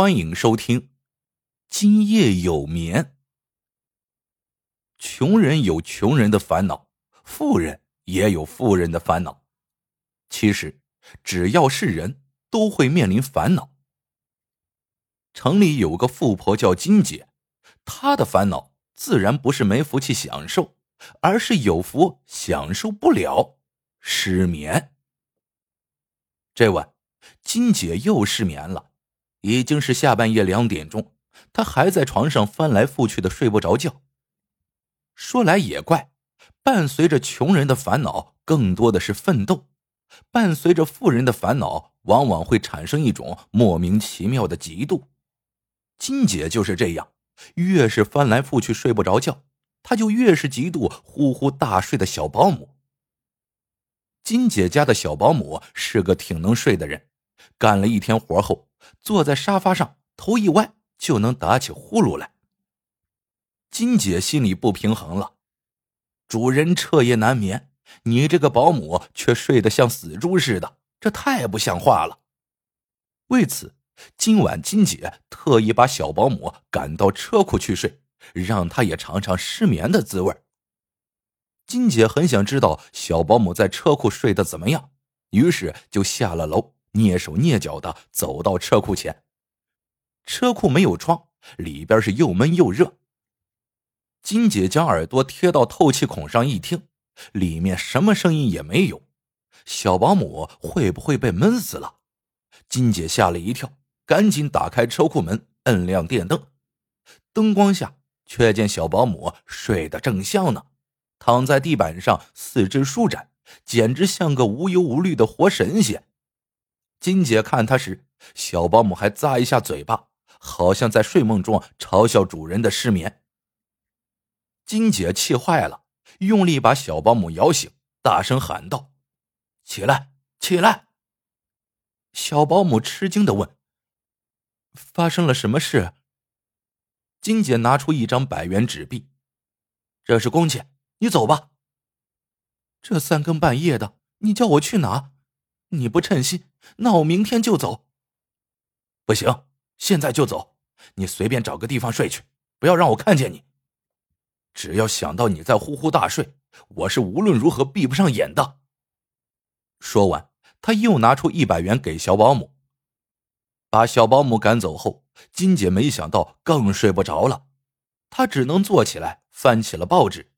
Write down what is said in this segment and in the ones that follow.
欢迎收听《今夜有眠》。穷人有穷人的烦恼，富人也有富人的烦恼。其实，只要是人都会面临烦恼。城里有个富婆叫金姐，她的烦恼自然不是没福气享受，而是有福享受不了，失眠。这晚，金姐又失眠了。已经是下半夜两点钟，他还在床上翻来覆去的睡不着觉。说来也怪，伴随着穷人的烦恼，更多的是奋斗；伴随着富人的烦恼，往往会产生一种莫名其妙的嫉妒。金姐就是这样，越是翻来覆去睡不着觉，她就越是嫉妒呼呼大睡的小保姆。金姐家的小保姆是个挺能睡的人，干了一天活后。坐在沙发上，头一歪就能打起呼噜来。金姐心里不平衡了，主人彻夜难眠，你这个保姆却睡得像死猪似的，这太不像话了。为此，今晚金姐特意把小保姆赶到车库去睡，让她也尝尝失眠的滋味。金姐很想知道小保姆在车库睡得怎么样，于是就下了楼。蹑手蹑脚的走到车库前，车库没有窗，里边是又闷又热。金姐将耳朵贴到透气孔上一听，里面什么声音也没有。小保姆会不会被闷死了？金姐吓了一跳，赶紧打开车库门，摁亮电灯。灯光下，却见小保姆睡得正香呢，躺在地板上，四肢舒展，简直像个无忧无虑的活神仙。金姐看他时，小保姆还咂一下嘴巴，好像在睡梦中嘲笑主人的失眠。金姐气坏了，用力把小保姆摇醒，大声喊道：“起来，起来！”小保姆吃惊的问：“发生了什么事？”金姐拿出一张百元纸币：“这是工钱，你走吧。”这三更半夜的，你叫我去哪？你不称心，那我明天就走。不行，现在就走。你随便找个地方睡去，不要让我看见你。只要想到你在呼呼大睡，我是无论如何闭不上眼的。说完，他又拿出一百元给小保姆。把小保姆赶走后，金姐没想到更睡不着了，她只能坐起来翻起了报纸。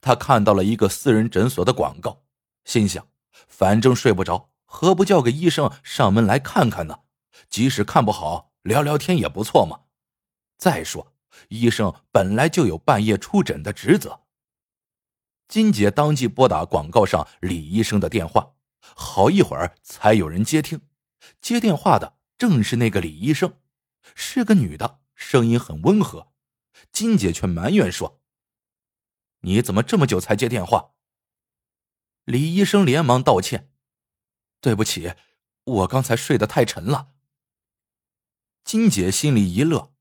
她看到了一个私人诊所的广告，心想：反正睡不着。何不叫个医生上门来看看呢？即使看不好，聊聊天也不错嘛。再说，医生本来就有半夜出诊的职责。金姐当即拨打广告上李医生的电话，好一会儿才有人接听。接电话的正是那个李医生，是个女的，声音很温和。金姐却埋怨说：“你怎么这么久才接电话？”李医生连忙道歉。对不起，我刚才睡得太沉了。金姐心里一乐，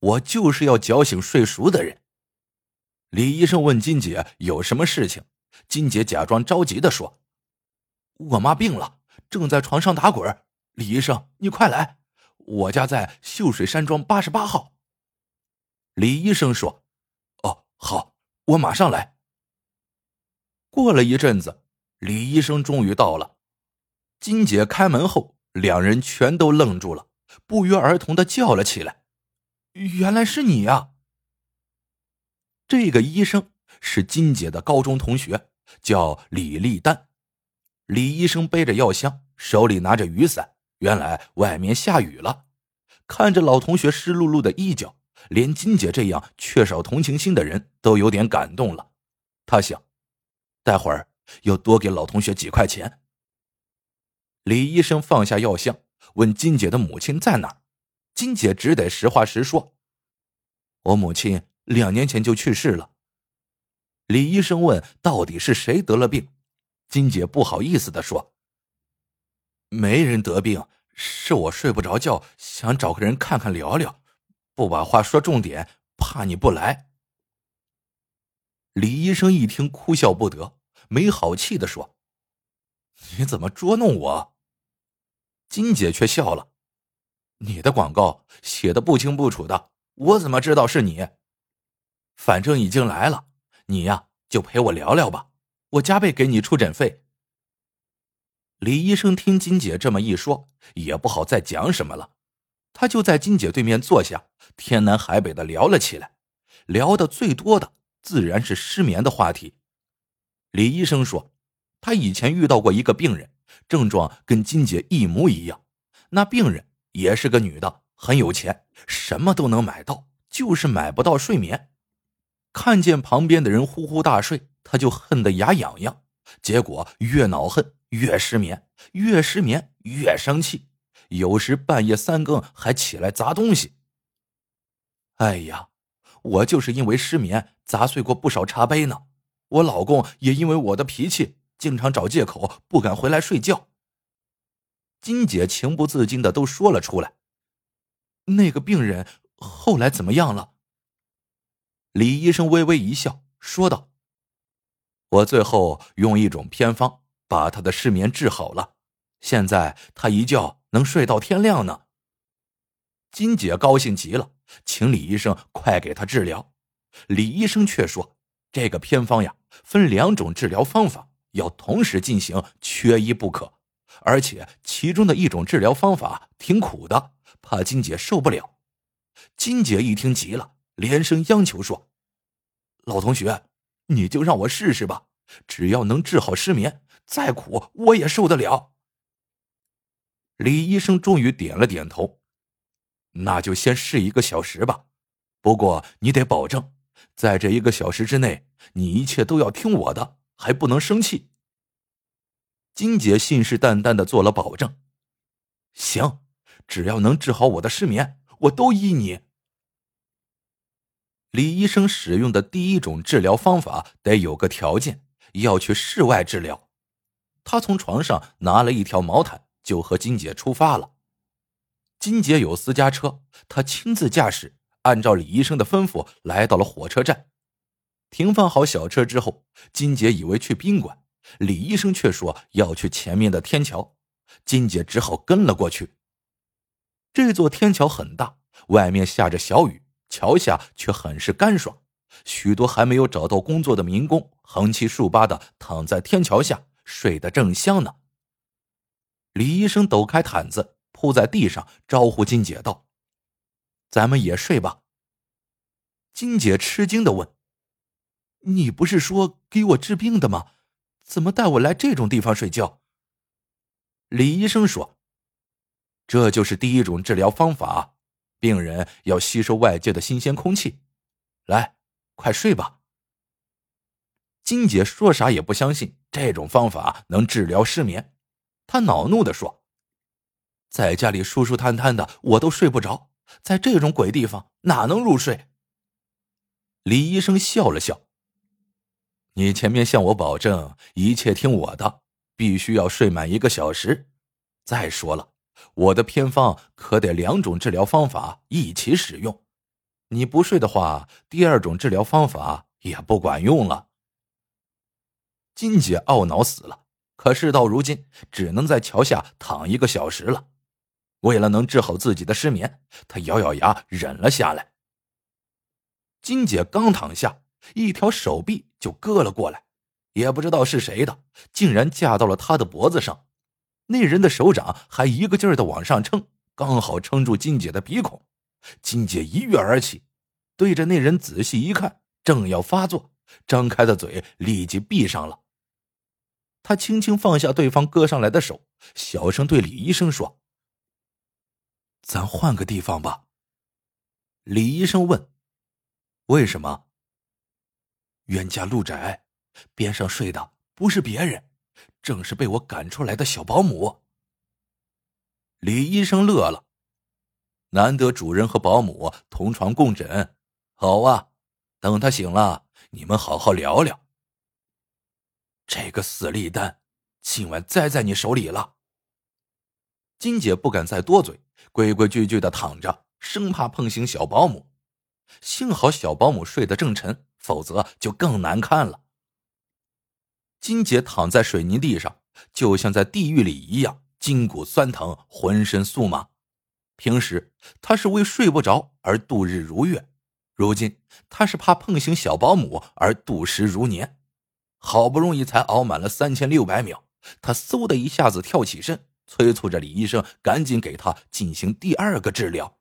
我就是要搅醒睡熟的人。李医生问金姐有什么事情，金姐假装着急的说：“我妈病了，正在床上打滚。李医生，你快来，我家在秀水山庄八十八号。”李医生说：“哦，好，我马上来。”过了一阵子，李医生终于到了。金姐开门后，两人全都愣住了，不约而同的叫了起来：“原来是你呀！”这个医生是金姐的高中同学，叫李立丹。李医生背着药箱，手里拿着雨伞。原来外面下雨了，看着老同学湿漉漉的衣角，连金姐这样缺少同情心的人都有点感动了。他想，待会儿要多给老同学几块钱。李医生放下药箱，问金姐的母亲在哪儿。金姐只得实话实说：“我母亲两年前就去世了。”李医生问：“到底是谁得了病？”金姐不好意思的说：“没人得病，是我睡不着觉，想找个人看看聊聊，不把话说重点，怕你不来。”李医生一听，哭笑不得，没好气的说：“你怎么捉弄我？”金姐却笑了：“你的广告写的不清不楚的，我怎么知道是你？反正已经来了，你呀就陪我聊聊吧，我加倍给你出诊费。李医生听金姐这么一说，也不好再讲什么了，他就在金姐对面坐下，天南海北的聊了起来，聊的最多的自然是失眠的话题。李医生说，他以前遇到过一个病人，症状跟金姐一模一样，那病人。也是个女的，很有钱，什么都能买到，就是买不到睡眠。看见旁边的人呼呼大睡，他就恨得牙痒痒。结果越恼恨越失眠，越失眠越生气，有时半夜三更还起来砸东西。哎呀，我就是因为失眠砸碎过不少茶杯呢。我老公也因为我的脾气，经常找借口不敢回来睡觉。金姐情不自禁的都说了出来。那个病人后来怎么样了？李医生微微一笑，说道：“我最后用一种偏方把他的失眠治好了，现在他一觉能睡到天亮呢。”金姐高兴极了，请李医生快给他治疗。李医生却说：“这个偏方呀，分两种治疗方法，要同时进行，缺一不可。”而且其中的一种治疗方法挺苦的，怕金姐受不了。金姐一听急了，连声央求说：“老同学，你就让我试试吧，只要能治好失眠，再苦我也受得了。”李医生终于点了点头：“那就先试一个小时吧，不过你得保证，在这一个小时之内，你一切都要听我的，还不能生气。”金姐信誓旦旦的做了保证，行，只要能治好我的失眠，我都依你。李医生使用的第一种治疗方法得有个条件，要去室外治疗。他从床上拿了一条毛毯，就和金姐出发了。金姐有私家车，她亲自驾驶，按照李医生的吩咐来到了火车站。停放好小车之后，金姐以为去宾馆。李医生却说要去前面的天桥，金姐只好跟了过去。这座天桥很大，外面下着小雨，桥下却很是干爽。许多还没有找到工作的民工横七竖八的躺在天桥下，睡得正香呢。李医生抖开毯子铺在地上，招呼金姐道：“咱们也睡吧。”金姐吃惊的问：“你不是说给我治病的吗？”怎么带我来这种地方睡觉？李医生说：“这就是第一种治疗方法，病人要吸收外界的新鲜空气。来，快睡吧。”金姐说啥也不相信这种方法能治疗失眠，她恼怒的说：“在家里舒舒坦坦的，我都睡不着，在这种鬼地方哪能入睡？”李医生笑了笑。你前面向我保证一切听我的，必须要睡满一个小时。再说了，我的偏方可得两种治疗方法一起使用。你不睡的话，第二种治疗方法也不管用了。金姐懊恼死了，可事到如今，只能在桥下躺一个小时了。为了能治好自己的失眠，她咬咬牙忍了下来。金姐刚躺下。一条手臂就割了过来，也不知道是谁的，竟然架到了他的脖子上。那人的手掌还一个劲儿的往上撑，刚好撑住金姐的鼻孔。金姐一跃而起，对着那人仔细一看，正要发作，张开的嘴立即闭上了。他轻轻放下对方割上来的手，小声对李医生说：“咱换个地方吧。”李医生问：“为什么？”冤家路窄，边上睡的不是别人，正是被我赶出来的小保姆。李医生乐了，难得主人和保姆同床共枕，好啊，等他醒了，你们好好聊聊。这个死利丹，今晚栽在你手里了。金姐不敢再多嘴，规规矩矩的躺着，生怕碰醒小保姆。幸好小保姆睡得正沉。否则就更难看了。金姐躺在水泥地上，就像在地狱里一样，筋骨酸疼，浑身酥麻。平时她是为睡不着而度日如月，如今她是怕碰醒小保姆而度时如年。好不容易才熬满了三千六百秒，他嗖的一下子跳起身，催促着李医生赶紧给她进行第二个治疗。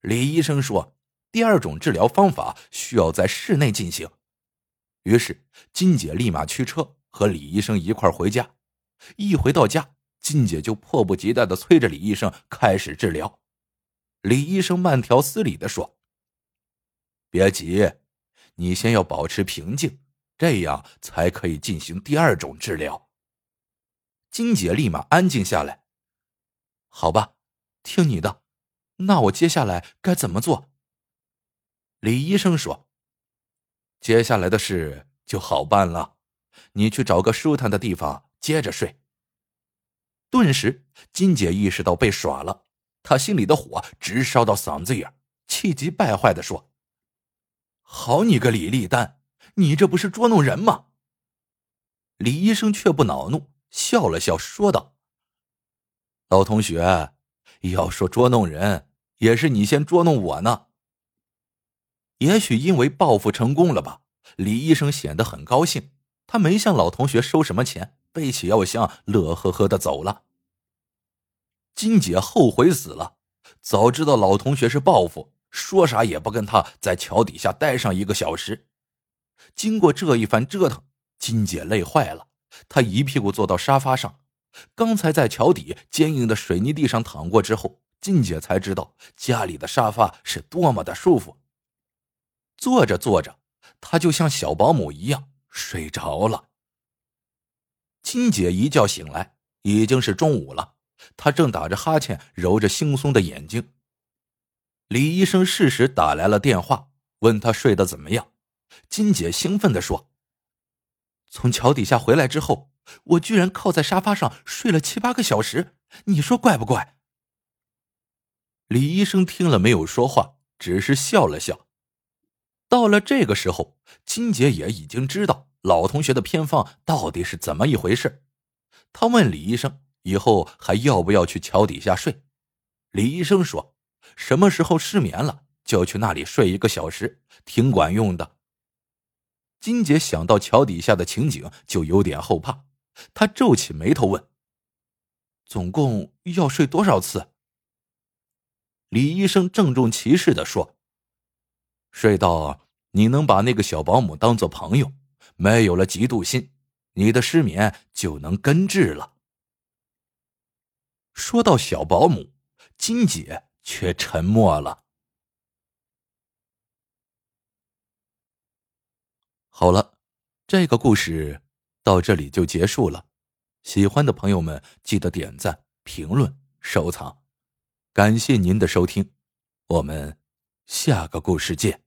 李医生说：“第二种治疗方法需要在室内进行。”于是金姐立马驱车和李医生一块回家。一回到家，金姐就迫不及待的催着李医生开始治疗。李医生慢条斯理的说：“别急，你先要保持平静。”这样才可以进行第二种治疗。金姐立马安静下来。好吧，听你的。那我接下来该怎么做？李医生说：“接下来的事就好办了，你去找个舒坦的地方接着睡。”顿时，金姐意识到被耍了，她心里的火直烧到嗓子眼，气急败坏的说：“好你个李立丹！”你这不是捉弄人吗？李医生却不恼怒，笑了笑，说道：“老同学，要说捉弄人，也是你先捉弄我呢。也许因为报复成功了吧？”李医生显得很高兴，他没向老同学收什么钱，背起药箱，乐呵呵的走了。金姐后悔死了，早知道老同学是报复，说啥也不跟他在桥底下待上一个小时。经过这一番折腾，金姐累坏了，她一屁股坐到沙发上。刚才在桥底坚硬的水泥地上躺过之后，金姐才知道家里的沙发是多么的舒服。坐着坐着，她就像小保姆一样睡着了。金姐一觉醒来，已经是中午了，她正打着哈欠，揉着惺忪的眼睛。李医生适时打来了电话，问她睡得怎么样。金姐兴奋地说：“从桥底下回来之后，我居然靠在沙发上睡了七八个小时，你说怪不怪？”李医生听了没有说话，只是笑了笑。到了这个时候，金姐也已经知道老同学的偏方到底是怎么一回事。他问李医生：“以后还要不要去桥底下睡？”李医生说：“什么时候失眠了，就去那里睡一个小时，挺管用的。”金姐想到桥底下的情景，就有点后怕。她皱起眉头问：“总共要睡多少次？”李医生郑重其事的说：“睡到你能把那个小保姆当做朋友，没有了嫉妒心，你的失眠就能根治了。”说到小保姆，金姐却沉默了。好了，这个故事到这里就结束了。喜欢的朋友们记得点赞、评论、收藏，感谢您的收听，我们下个故事见。